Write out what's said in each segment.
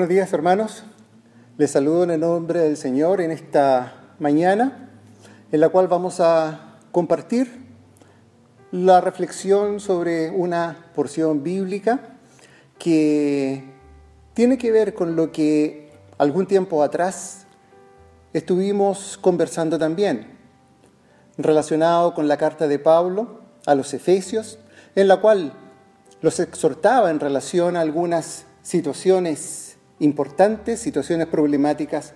Buenos días hermanos, les saludo en el nombre del Señor en esta mañana en la cual vamos a compartir la reflexión sobre una porción bíblica que tiene que ver con lo que algún tiempo atrás estuvimos conversando también, relacionado con la carta de Pablo a los Efesios, en la cual los exhortaba en relación a algunas situaciones importantes, situaciones problemáticas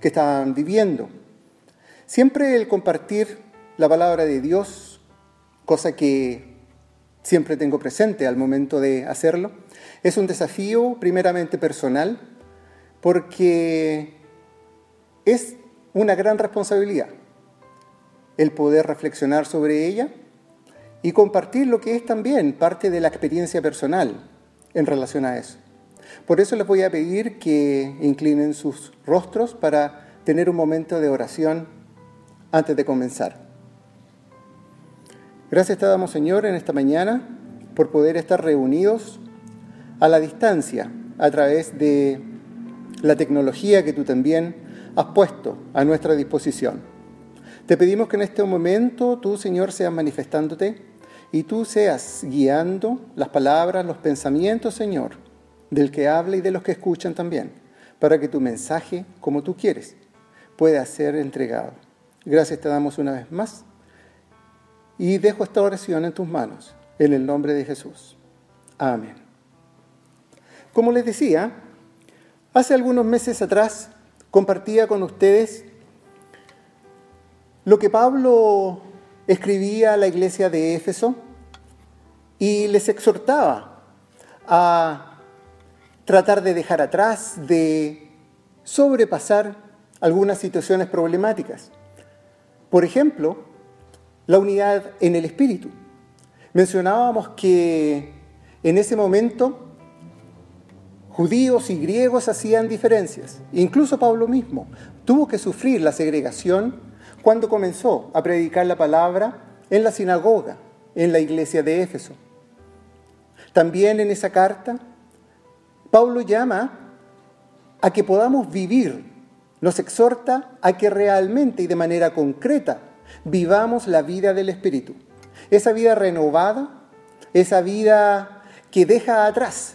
que estaban viviendo. Siempre el compartir la palabra de Dios, cosa que siempre tengo presente al momento de hacerlo, es un desafío primeramente personal, porque es una gran responsabilidad el poder reflexionar sobre ella y compartir lo que es también parte de la experiencia personal en relación a eso. Por eso les voy a pedir que inclinen sus rostros para tener un momento de oración antes de comenzar. Gracias te damos, Señor, en esta mañana por poder estar reunidos a la distancia a través de la tecnología que tú también has puesto a nuestra disposición. Te pedimos que en este momento tú, Señor, seas manifestándote y tú seas guiando las palabras, los pensamientos, Señor, del que habla y de los que escuchan también, para que tu mensaje, como tú quieres, pueda ser entregado. Gracias te damos una vez más y dejo esta oración en tus manos, en el nombre de Jesús. Amén. Como les decía, hace algunos meses atrás compartía con ustedes lo que Pablo escribía a la iglesia de Éfeso y les exhortaba a tratar de dejar atrás, de sobrepasar algunas situaciones problemáticas. Por ejemplo, la unidad en el espíritu. Mencionábamos que en ese momento judíos y griegos hacían diferencias. Incluso Pablo mismo tuvo que sufrir la segregación cuando comenzó a predicar la palabra en la sinagoga, en la iglesia de Éfeso. También en esa carta Pablo llama a que podamos vivir, nos exhorta a que realmente y de manera concreta vivamos la vida del Espíritu. Esa vida renovada, esa vida que deja atrás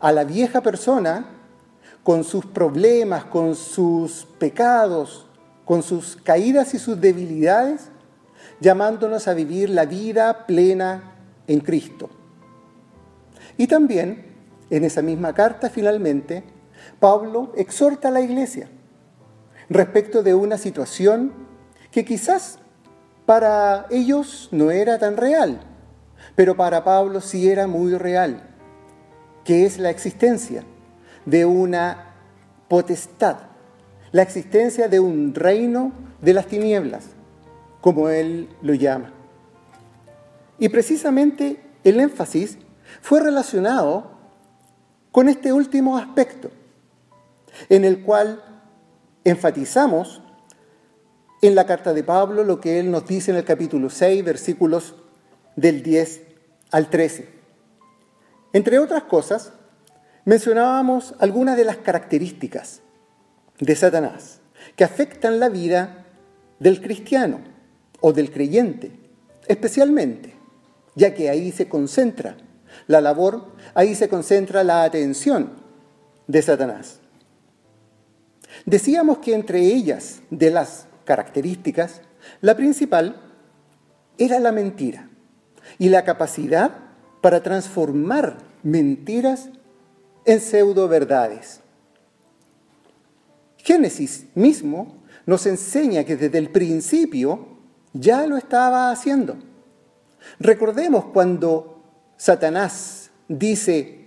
a la vieja persona con sus problemas, con sus pecados, con sus caídas y sus debilidades, llamándonos a vivir la vida plena en Cristo. Y también en esa misma carta, finalmente, Pablo exhorta a la iglesia respecto de una situación que quizás para ellos no era tan real, pero para Pablo sí era muy real, que es la existencia de una potestad, la existencia de un reino de las tinieblas, como él lo llama. Y precisamente el énfasis fue relacionado con este último aspecto, en el cual enfatizamos en la carta de Pablo lo que él nos dice en el capítulo 6, versículos del 10 al 13. Entre otras cosas, mencionábamos algunas de las características de Satanás que afectan la vida del cristiano o del creyente, especialmente, ya que ahí se concentra la labor, ahí se concentra la atención de Satanás. Decíamos que entre ellas, de las características, la principal era la mentira y la capacidad para transformar mentiras en pseudo verdades. Génesis mismo nos enseña que desde el principio ya lo estaba haciendo. Recordemos cuando Satanás dice,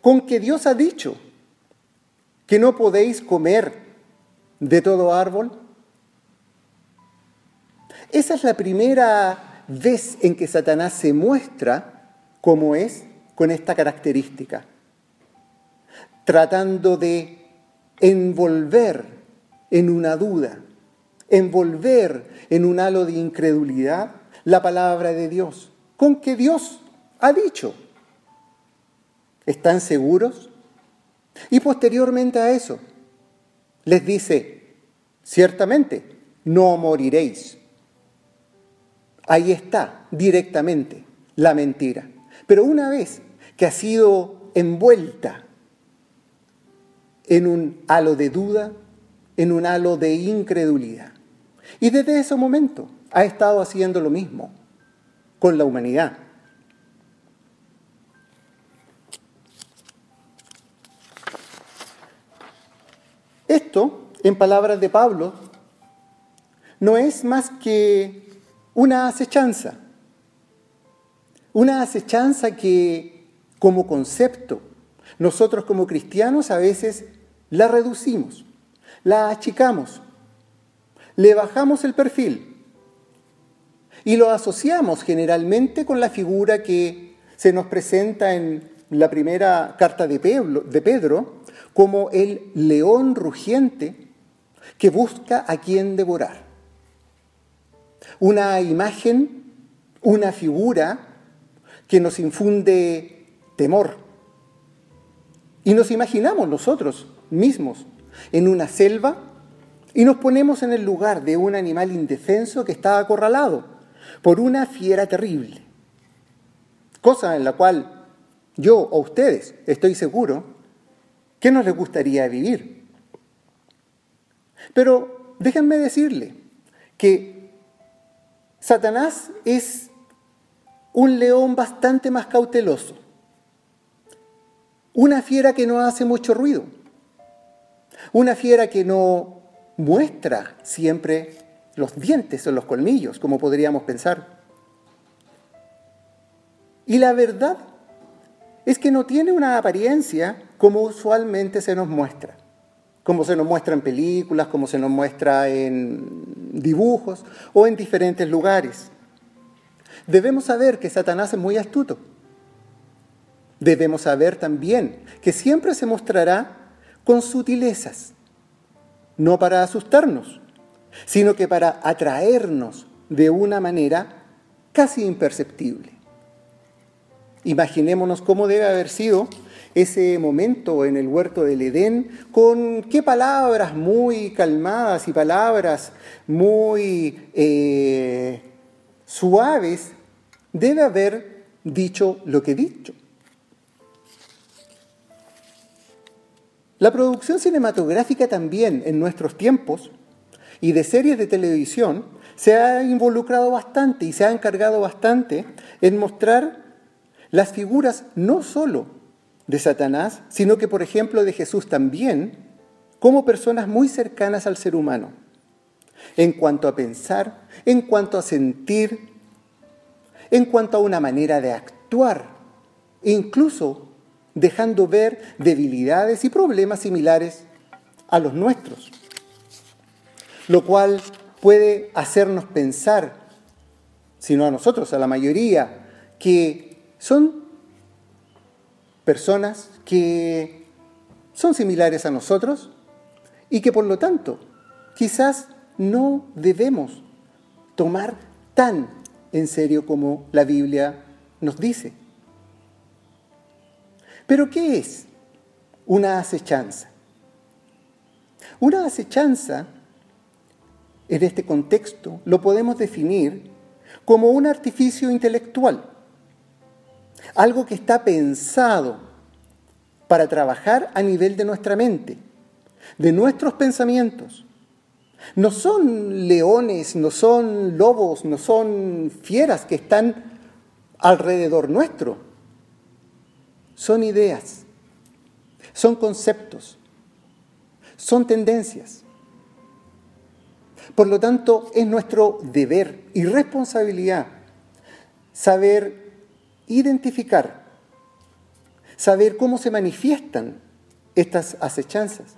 con que Dios ha dicho que no podéis comer de todo árbol. Esa es la primera vez en que Satanás se muestra como es con esta característica, tratando de envolver en una duda, envolver en un halo de incredulidad la palabra de Dios, con que Dios ha dicho. ¿Están seguros? Y posteriormente a eso, les dice, ciertamente, no moriréis. Ahí está, directamente, la mentira. Pero una vez que ha sido envuelta en un halo de duda, en un halo de incredulidad. Y desde ese momento ha estado haciendo lo mismo con la humanidad. Esto, en palabras de Pablo, no es más que una acechanza. Una acechanza que como concepto nosotros como cristianos a veces la reducimos, la achicamos, le bajamos el perfil y lo asociamos generalmente con la figura que se nos presenta en la primera carta de Pedro, como el león rugiente que busca a quien devorar. Una imagen, una figura que nos infunde temor, y nos imaginamos nosotros mismos en una selva y nos ponemos en el lugar de un animal indefenso que está acorralado por una fiera terrible. Cosa en la cual yo o ustedes estoy seguro que nos les gustaría vivir. Pero déjenme decirle que Satanás es un león bastante más cauteloso. Una fiera que no hace mucho ruido. Una fiera que no muestra siempre los dientes o los colmillos, como podríamos pensar. Y la verdad es que no tiene una apariencia como usualmente se nos muestra, como se nos muestra en películas, como se nos muestra en dibujos o en diferentes lugares. Debemos saber que Satanás es muy astuto Debemos saber también que siempre se mostrará con sutilezas, no para asustarnos, sino que para atraernos de una manera casi imperceptible. Imaginémonos cómo debe haber sido ese momento en el huerto del Edén, con qué palabras muy calmadas y palabras muy eh, suaves debe haber dicho lo que dicho. La producción cinematográfica también en nuestros tiempos y de series de televisión se ha involucrado bastante y se ha encargado bastante en mostrar las figuras no solo de Satanás, sino que por ejemplo de Jesús también, como personas muy cercanas al ser humano, en cuanto a pensar, en cuanto a sentir, en cuanto a una manera de actuar, incluso dejando ver debilidades y problemas similares a los nuestros, lo cual puede hacernos pensar, si no a nosotros, a la mayoría, que son personas que son similares a nosotros y que por lo tanto quizás no debemos tomar tan en serio como la Biblia nos dice. Pero ¿qué es una acechanza? Una acechanza, en este contexto, lo podemos definir como un artificio intelectual, algo que está pensado para trabajar a nivel de nuestra mente, de nuestros pensamientos. No son leones, no son lobos, no son fieras que están alrededor nuestro son ideas, son conceptos, son tendencias. Por lo tanto, es nuestro deber y responsabilidad saber identificar, saber cómo se manifiestan estas acechanzas.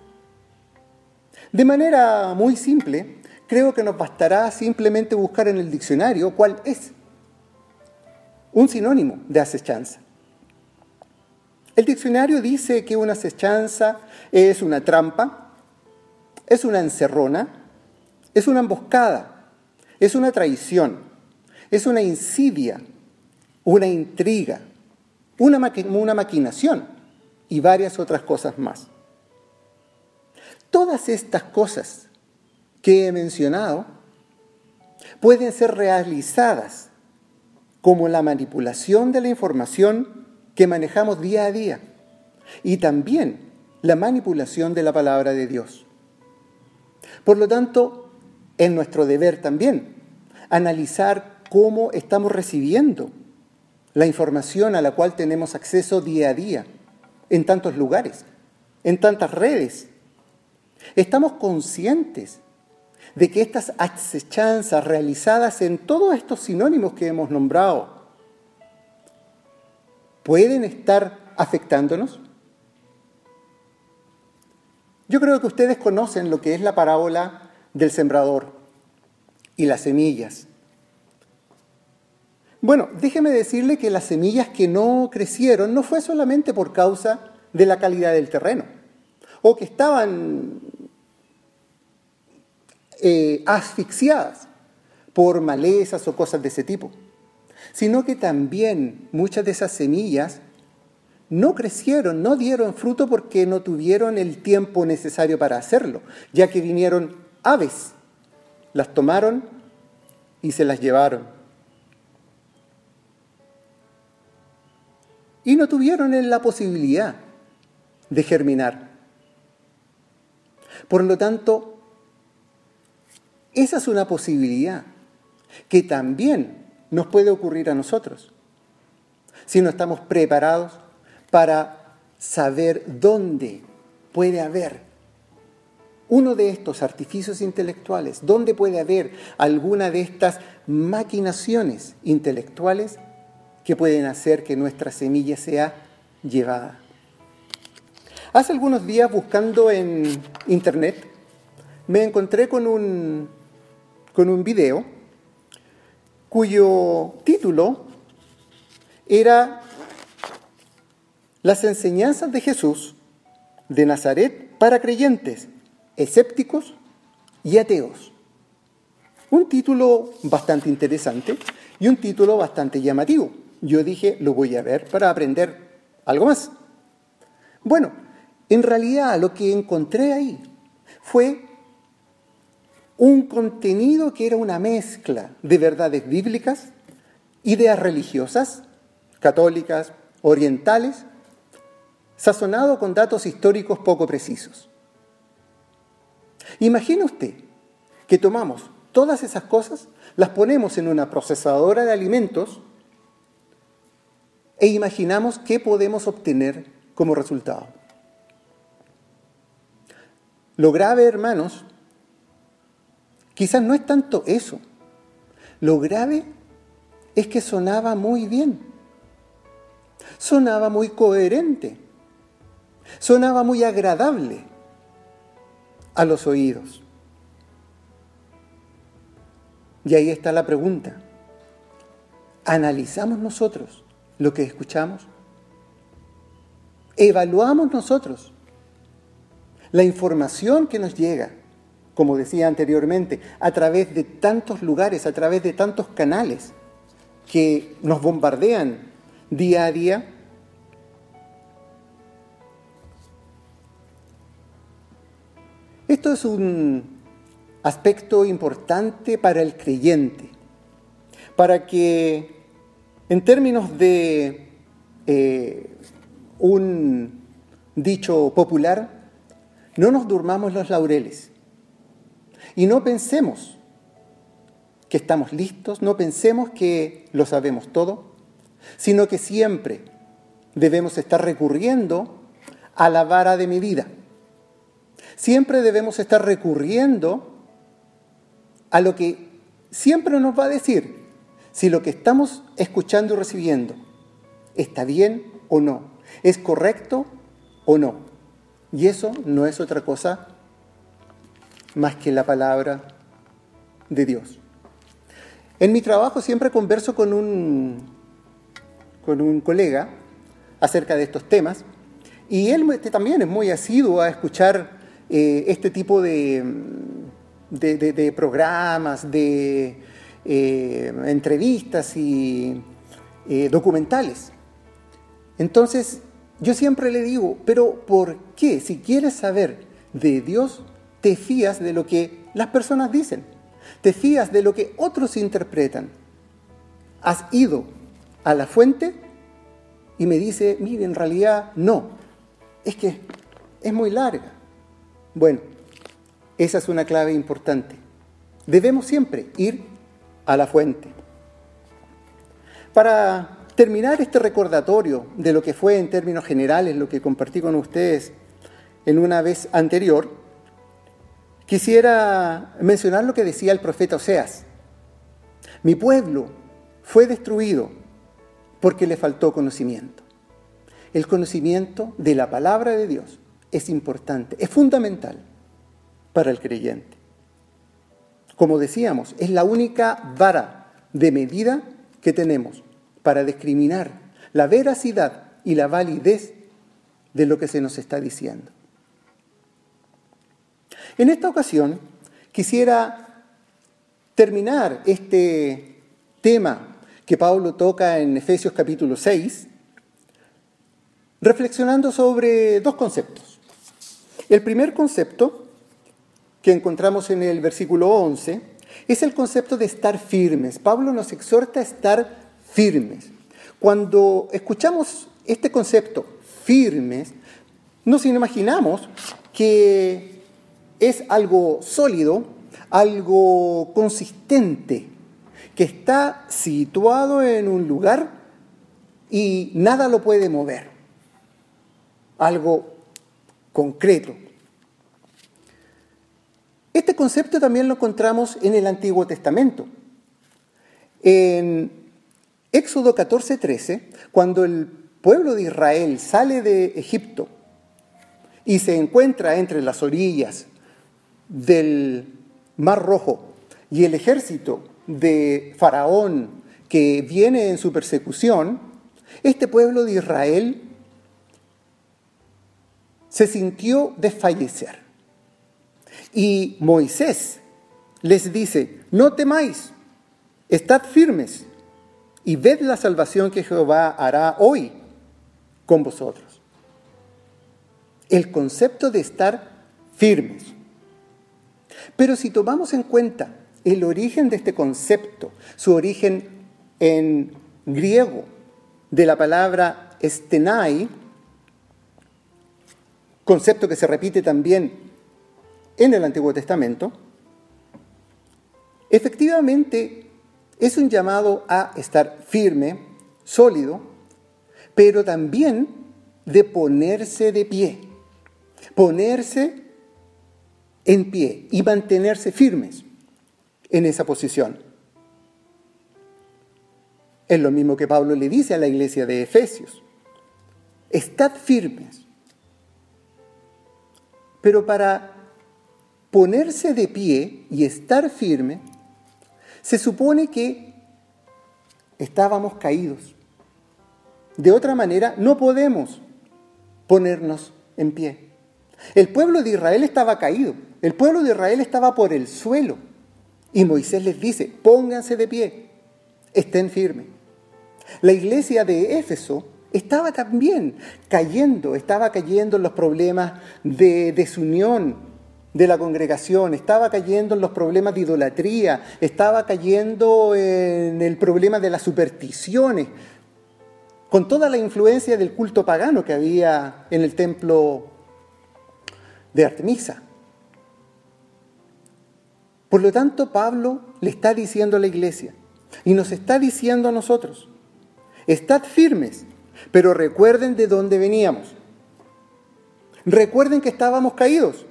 De manera muy simple, creo que nos bastará simplemente buscar en el diccionario cuál es un sinónimo de acechanza. El diccionario dice que una acechanza es una trampa, es una encerrona, es una emboscada, es una traición, es una insidia, una intriga, una, maquinación. y varias otras cosas más. Todas estas cosas que he mencionado pueden ser realizadas como la manipulación de la información que manejamos día a día y también la manipulación de la palabra de Dios. Por lo tanto, es nuestro deber también analizar cómo estamos recibiendo la información a la cual tenemos acceso día a día, en tantos lugares, en tantas redes. Estamos conscientes de que estas acechanzas realizadas en todos estos sinónimos que hemos nombrado pueden estar afectándonos? Yo creo que ustedes conocen lo que es la parábola del sembrador y las semillas. Bueno, déjeme decirle que las semillas que no crecieron no fue solamente por causa de la calidad del terreno, o que estaban eh, asfixiadas por malezas o cosas de ese tipo, sino que también muchas de esas semillas no crecieron, no dieron fruto porque no tuvieron el tiempo necesario para hacerlo, ya que vinieron aves, las tomaron y se las llevaron. Y no tuvieron la posibilidad de germinar. Por lo tanto, esa es una posibilidad que también nos puede ocurrir a nosotros si no estamos preparados para saber dónde puede haber uno de estos artificios intelectuales, dónde puede haber alguna de estas maquinaciones intelectuales que pueden hacer que nuestra semilla sea llevada. Hace algunos días buscando en internet me encontré con un con un video cuyo título era Las enseñanzas de Jesús de Nazaret para creyentes, escépticos y ateos. Un título bastante interesante y un título bastante llamativo. Yo dije, lo voy a ver para aprender algo más. Bueno, en realidad lo que encontré ahí fue un contenido que era una mezcla de verdades bíblicas, ideas religiosas, católicas, orientales, sazonado con datos históricos poco precisos. Imagine usted que tomamos todas esas cosas, las ponemos en una procesadora de alimentos e imaginamos qué podemos obtener como resultado. Lo grave, hermanos, Quizás no es tanto eso. Lo grave es que sonaba muy bien. Sonaba muy coherente. Sonaba muy agradable a los oídos. Y ahí está la pregunta. ¿Analizamos nosotros lo que escuchamos? ¿Evaluamos nosotros la información que nos llega? como decía anteriormente, a través de tantos lugares, a través de tantos canales que nos bombardean día a día. Esto es un aspecto importante para el creyente, para que en términos de eh, un dicho popular, no nos durmamos los laureles y no pensemos que estamos listos, no pensemos que lo sabemos todo, sino que siempre debemos estar recurriendo a la vara de medida. Siempre debemos estar recurriendo a lo que siempre nos va a decir si lo que estamos escuchando y recibiendo está bien o no, es correcto o no. Y eso no es otra cosa más que la palabra de Dios. En mi trabajo siempre converso con un, con un colega acerca de estos temas y él este, también es muy asiduo a escuchar eh, este tipo de, de, programas, de eh, entrevistas y eh, documentales. Entonces, yo siempre le digo, pero ¿por qué? Si quieres saber de Dios, te fías de lo que las personas dicen, te fías de lo que otros interpretan. Has ido a la fuente y me dice, mire, en realidad no, es que es muy larga. Bueno, esa es una clave importante. Debemos siempre ir a la fuente. Para terminar este recordatorio de lo que fue en términos generales lo que compartí con ustedes en una vez anterior, quisiera mencionar lo que decía el profeta Oseas. Mi pueblo fue destruido porque le faltó conocimiento. El conocimiento de la palabra de Dios es importante, es fundamental para el creyente. Como decíamos, es la única vara de medida que tenemos para discriminar la veracidad y la validez de lo que se nos está diciendo. En esta ocasión quisiera terminar este tema que Pablo toca en Efesios capítulo 6, reflexionando sobre dos conceptos. El primer concepto que encontramos en el versículo 11 es el concepto de estar firmes. Pablo nos exhorta a estar firmes. Cuando escuchamos este concepto, firmes, nos imaginamos que es algo sólido, algo consistente, que está situado en un lugar y nada lo puede mover. Algo concreto. Este concepto también lo encontramos en el Antiguo Testamento. En Éxodo 14, 13, cuando el pueblo de Israel sale de Egipto y se encuentra entre las orillas del Mar Rojo y el ejército de Faraón que viene en su persecución, este pueblo de Israel se sintió desfallecer. Y Moisés les dice, no temáis, estad firmes y ved la salvación que Jehová hará hoy con vosotros. El concepto de estar firmes. Pero si tomamos en cuenta el origen de este concepto, su origen en griego de la palabra estenai, concepto que se repite también en el Antiguo Testamento, efectivamente es un llamado a estar firme, sólido, pero también de ponerse de pie, ponerse en pie y mantenerse firmes en esa posición. Es lo mismo que Pablo le dice a la iglesia de Efesios. Estad firmes. Pero para ponerse de pie y estar firme, se supone que estábamos caídos. De otra manera, no podemos ponernos en pie. El pueblo de Israel estaba caído, el pueblo de Israel estaba por el suelo. Y Moisés les dice, pónganse de pie, estén firmes. La iglesia de Éfeso estaba también cayendo, estaba cayendo en los problemas de desunión, de la congregación, estaba cayendo en los problemas de idolatría, estaba cayendo en el problema de las supersticiones, con toda la influencia del culto pagano que había en el templo de Artemisa. Por lo tanto, Pablo le está diciendo a la iglesia y nos está diciendo a nosotros, estad firmes, pero recuerden de dónde veníamos. Recuerden que estábamos caídos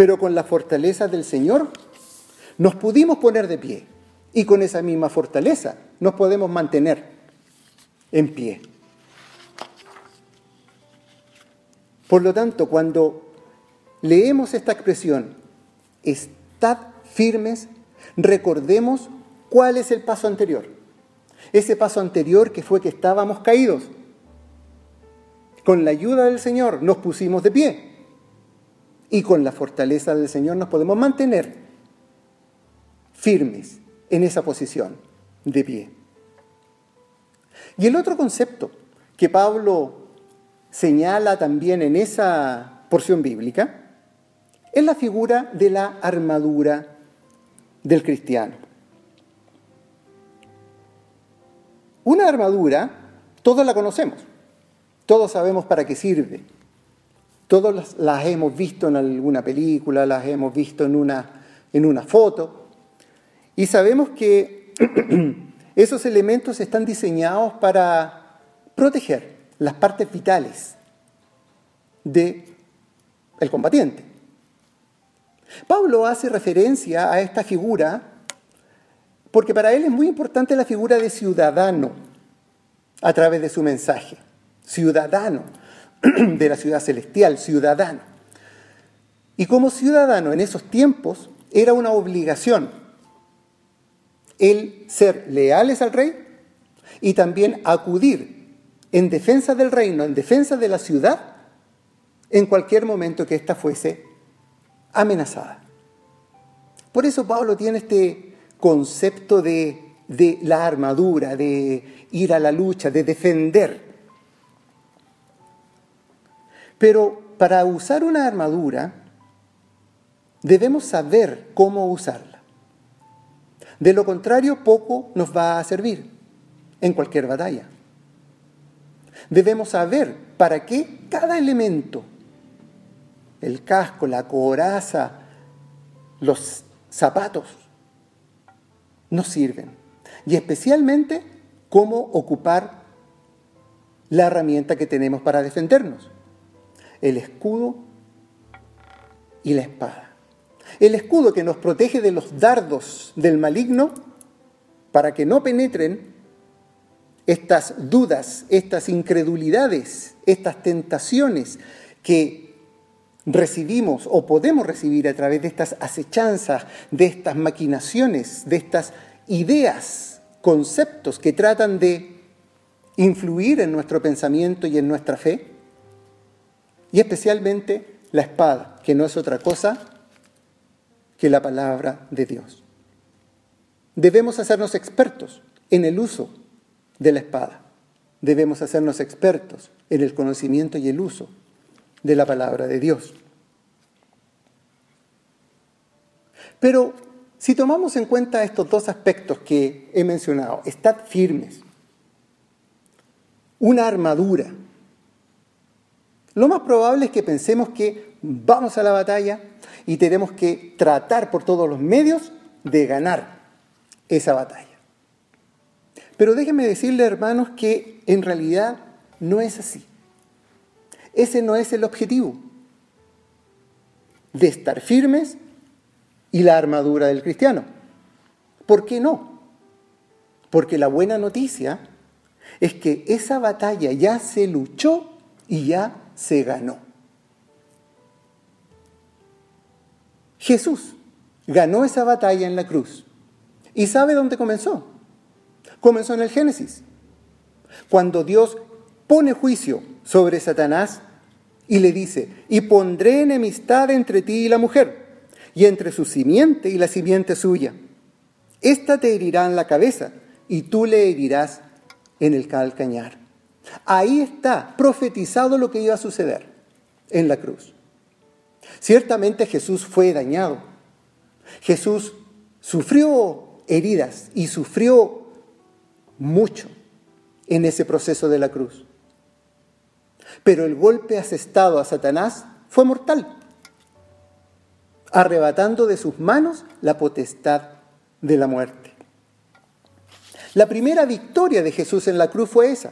pero con la fortaleza del Señor nos pudimos poner de pie y con esa misma fortaleza nos podemos mantener en pie. Por lo tanto, cuando leemos esta expresión, estad firmes, recordemos cuál es el paso anterior. Ese paso anterior que fue que estábamos caídos. Con la ayuda del Señor nos pusimos de pie y con la fortaleza del Señor nos podemos mantener firmes en esa posición de pie. Y el otro concepto que Pablo señala también en esa porción bíblica es la figura de la armadura del cristiano. Una armadura, todos la conocemos, todos sabemos para qué sirve, todos las, hemos visto en alguna película, las hemos visto en una, en una foto, y sabemos que esos elementos están diseñados para proteger las partes vitales del el combatiente. Pablo hace referencia a esta figura porque para él es muy importante la figura de ciudadano a través de su mensaje. Ciudadano de la ciudad celestial, ciudadano. Y como ciudadano en esos tiempos era una obligación el ser leales al rey y también acudir en defensa del reino, en defensa de la ciudad, en cualquier momento que ésta fuese amenazada. Por eso Pablo tiene este concepto de, de la armadura, de ir a la lucha, de defender. Pero para usar una armadura debemos saber cómo usarla. De lo contrario, poco nos va a servir en cualquier batalla. Debemos saber para qué cada elemento el casco, la coraza, los zapatos, nos sirven. Y especialmente cómo ocupar la herramienta que tenemos para defendernos, el escudo y la espada. El escudo que nos protege de los dardos del maligno para que no penetren estas dudas, estas incredulidades, estas tentaciones que recibimos o podemos recibir a través de estas acechanzas, de estas maquinaciones, de estas ideas, conceptos que tratan de influir en nuestro pensamiento y en nuestra fe. Y especialmente la espada, que no es otra cosa que la palabra de Dios. Debemos hacernos expertos en el uso de la espada. Debemos hacernos expertos en el conocimiento y el uso de la palabra de Dios. Pero si tomamos en cuenta estos dos aspectos que he mencionado, estad firmes, una armadura, lo más probable es que pensemos que vamos a la batalla y tenemos que tratar por todos los medios de ganar esa batalla. Pero déjenme decirle, hermanos, que en realidad no es así. Ese no es el objetivo. De estar firmes y la armadura del cristiano. ¿Por qué no? Porque la buena noticia es que esa batalla ya se luchó y ya se ganó. Jesús ganó esa batalla en la cruz. ¿Y sabe dónde comenzó? Comenzó en el Génesis. Cuando Dios pone juicio sobre Satanás y le dice, y pondré enemistad entre ti y la mujer, y entre su simiente y la simiente suya. Esta te herirá en la cabeza y tú le herirás en el calcañar. Ahí está profetizado lo que iba a suceder en la cruz. Ciertamente Jesús fue dañado. Jesús sufrió heridas y sufrió mucho en ese proceso de la cruz. Pero el golpe asestado a Satanás fue mortal, arrebatando de sus manos la potestad de la muerte. La primera victoria de Jesús en la cruz fue esa.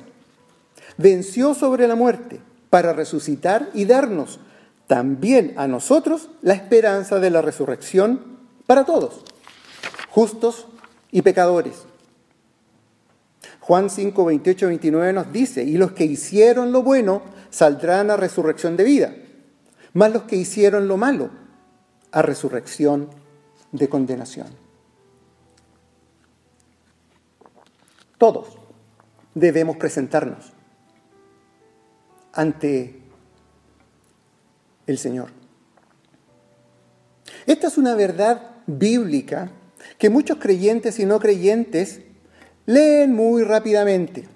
Venció sobre la muerte para resucitar y darnos también a nosotros la esperanza de la resurrección para todos, justos y pecadores. Juan 5, 28, 29 nos dice, y los que hicieron lo bueno saldrán a resurrección de vida, mas los que hicieron lo malo a resurrección de condenación. Todos debemos presentarnos ante el Señor. Esta es una verdad bíblica que muchos creyentes y no creyentes leen muy rápidamente.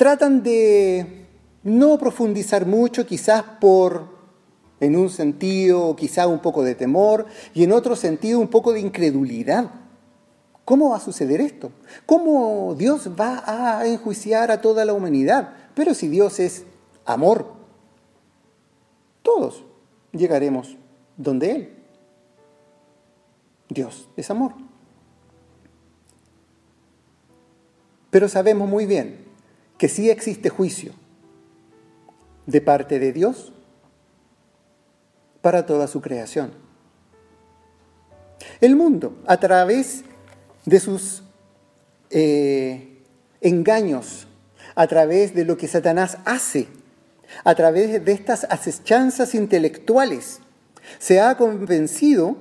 tratan de no profundizar mucho, quizás por, en un sentido, quizás un poco de temor y en otro sentido un poco de incredulidad. ¿Cómo va a suceder esto? ¿Cómo Dios va a enjuiciar a toda la humanidad? Pero si Dios es amor, todos llegaremos donde Él. Dios es amor. Pero sabemos muy bien que sí existe juicio de parte de Dios para toda su creación. El mundo, a través de sus eh, engaños, a través de lo que Satanás hace, a través de estas asechanzas intelectuales, se ha convencido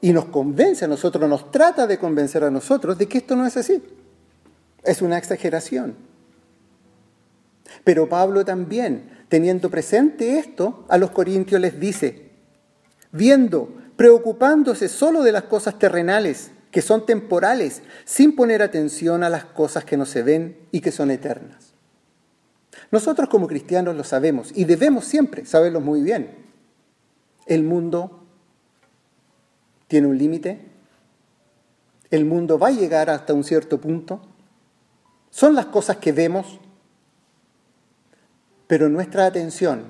y nos convence a nosotros, nos trata de convencer a nosotros de que esto no es así. Es una exageración. Pero Pablo también, teniendo presente esto, a los corintios les dice, viendo, preocupándose solo de las cosas terrenales, que son temporales, sin poner atención a las cosas que no se ven y que son eternas. Nosotros como cristianos lo sabemos y debemos siempre saberlo muy bien. El mundo tiene un límite, el mundo va a llegar hasta un cierto punto, son las cosas que vemos, pero nuestra atención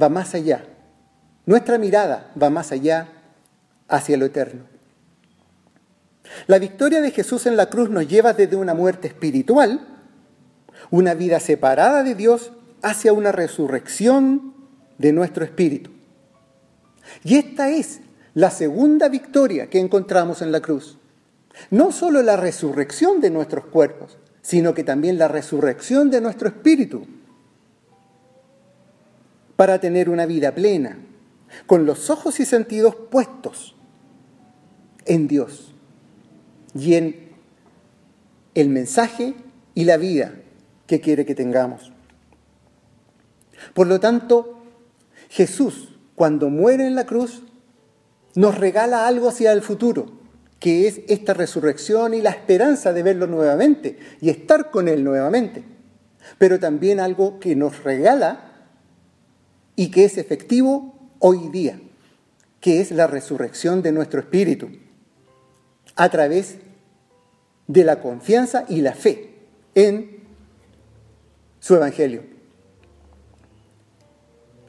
va más allá, nuestra mirada va más allá hacia lo eterno. La victoria de Jesús en la cruz nos lleva desde una muerte espiritual, una vida separada de Dios, hacia una resurrección de nuestro espíritu. Y esta es la segunda victoria que encontramos en la cruz. No solo la resurrección de nuestros cuerpos, sino que también la resurrección de nuestro espíritu, para tener una vida plena, con los ojos y sentidos puestos en Dios y en el mensaje y la vida que quiere que tengamos. Por lo tanto, Jesús, cuando muere en la cruz, nos regala algo hacia el futuro que es esta resurrección y la esperanza de verlo nuevamente y estar con Él nuevamente. Pero también algo que nos regala y que es efectivo hoy día, que es la resurrección de nuestro espíritu, a través de la confianza y la fe en su Evangelio.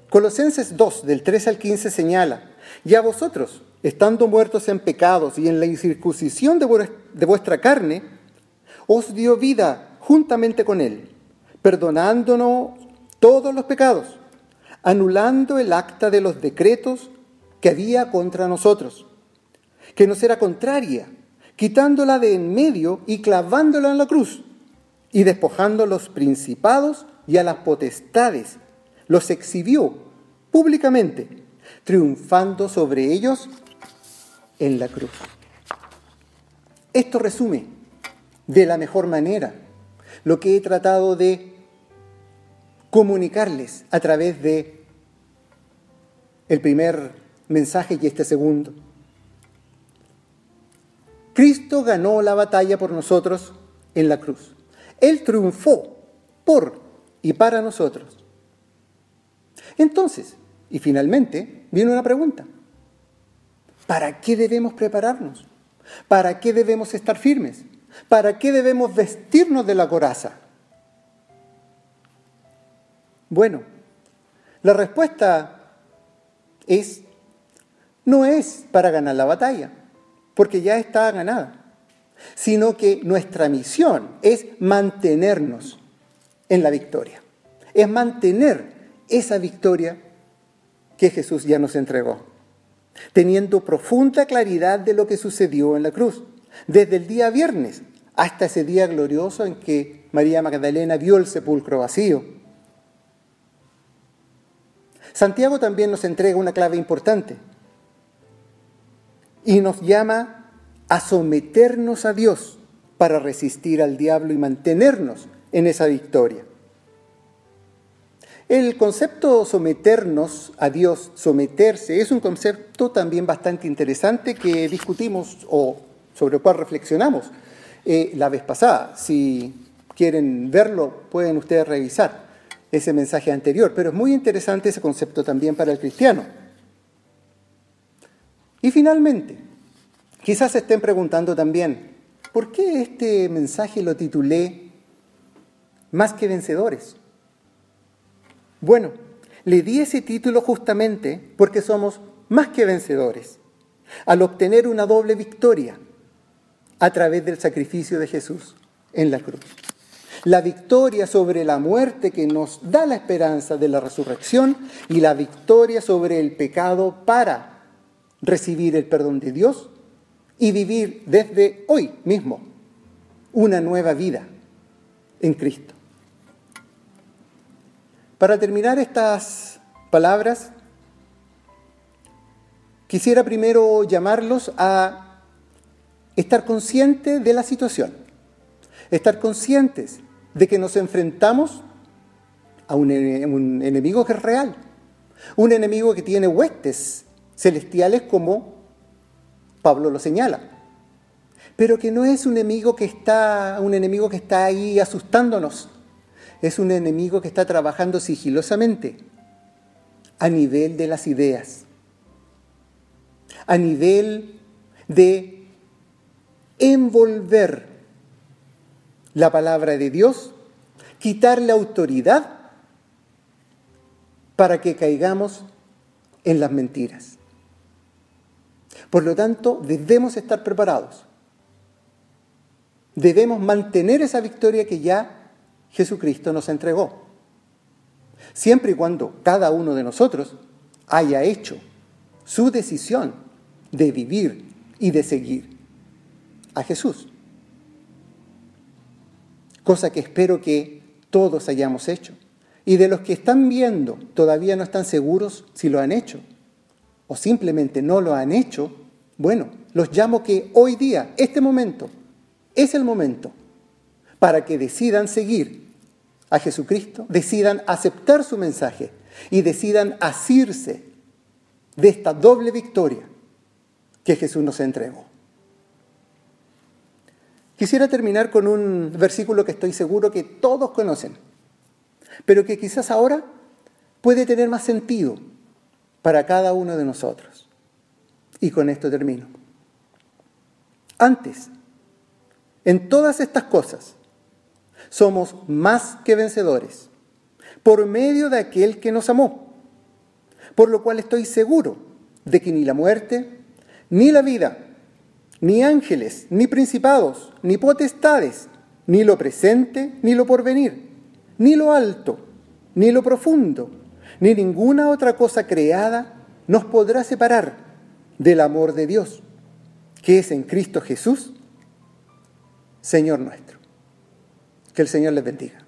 Colosenses 2, del 3 al 15 señala, y a vosotros, estando muertos en pecados y en la incircuncisión de vuestra carne, os dio vida juntamente con Él, perdonándonos todos los pecados, anulando el acta de los decretos que había contra nosotros, que nos era contraria, quitándola de en medio y clavándola en la cruz, y despojando los principados y a las potestades, los exhibió públicamente, triunfando sobre ellos en la cruz. Esto resume de la mejor manera lo que he tratado de comunicarles a través de el primer mensaje y este segundo. Cristo ganó la batalla por nosotros en la cruz. Él triunfó por y para nosotros. Entonces, y finalmente, viene una pregunta. ¿Para qué debemos prepararnos? ¿Para qué debemos estar firmes? ¿Para qué debemos vestirnos de la coraza? Bueno, la respuesta es, no es para ganar la batalla, porque ya está ganada, sino que nuestra misión es mantenernos en la victoria, es mantener esa victoria que Jesús ya nos entregó teniendo profunda claridad de lo que sucedió en la cruz, desde el día viernes hasta ese día glorioso en que María Magdalena vio el sepulcro vacío. Santiago también nos entrega una clave importante y nos llama a someternos a Dios para resistir al diablo y mantenernos en esa victoria. El concepto someternos a Dios, someterse, es un concepto también bastante interesante que discutimos o sobre el cual reflexionamos eh, la vez pasada. Si quieren verlo, pueden ustedes revisar ese mensaje anterior, pero es muy interesante ese concepto también para el cristiano. Y finalmente, quizás se estén preguntando también, ¿por qué este mensaje lo titulé Más que vencedores? Bueno, le di ese título justamente porque somos más que vencedores al obtener una doble victoria a través del sacrificio de Jesús en la cruz. La victoria sobre la muerte que nos da la esperanza de la resurrección y la victoria sobre el pecado para recibir el perdón de Dios y vivir desde hoy mismo una nueva vida en Cristo. Para terminar estas palabras, quisiera primero llamarlos a estar conscientes de la situación, estar conscientes de que nos enfrentamos a un, enemigo que es real, un enemigo que tiene huestes celestiales como Pablo lo señala, pero que no es un enemigo que está, un enemigo que está ahí asustándonos, es un enemigo que está trabajando sigilosamente a nivel de las ideas, a nivel de envolver la palabra de Dios, quitarle autoridad para que caigamos en las mentiras. Por lo tanto, debemos estar preparados. Debemos mantener esa victoria que ya Jesucristo nos entregó. Siempre y cuando cada uno de nosotros haya hecho su decisión de vivir y de seguir a Jesús. Cosa que espero que todos hayamos hecho. Y de los que están viendo todavía no están seguros si lo han hecho o simplemente no lo han hecho, bueno, los llamo que hoy día, este momento, es el momento para que decidan seguir a Jesucristo, decidan aceptar su mensaje y decidan asirse de esta doble victoria que Jesús nos entregó. Quisiera terminar con un versículo que estoy seguro que todos conocen, pero que quizás ahora puede tener más sentido para cada uno de nosotros. Y con esto termino. Antes, en todas estas cosas, somos más que vencedores por medio de aquel que nos amó. Por lo cual estoy seguro de que ni la muerte, ni la vida, ni ángeles, ni principados, ni potestades, ni lo presente, ni lo porvenir, ni lo alto, ni lo profundo, ni ninguna otra cosa creada nos podrá separar del amor de Dios, que es en Cristo Jesús, Señor nuestro. Que el Señor les bendiga.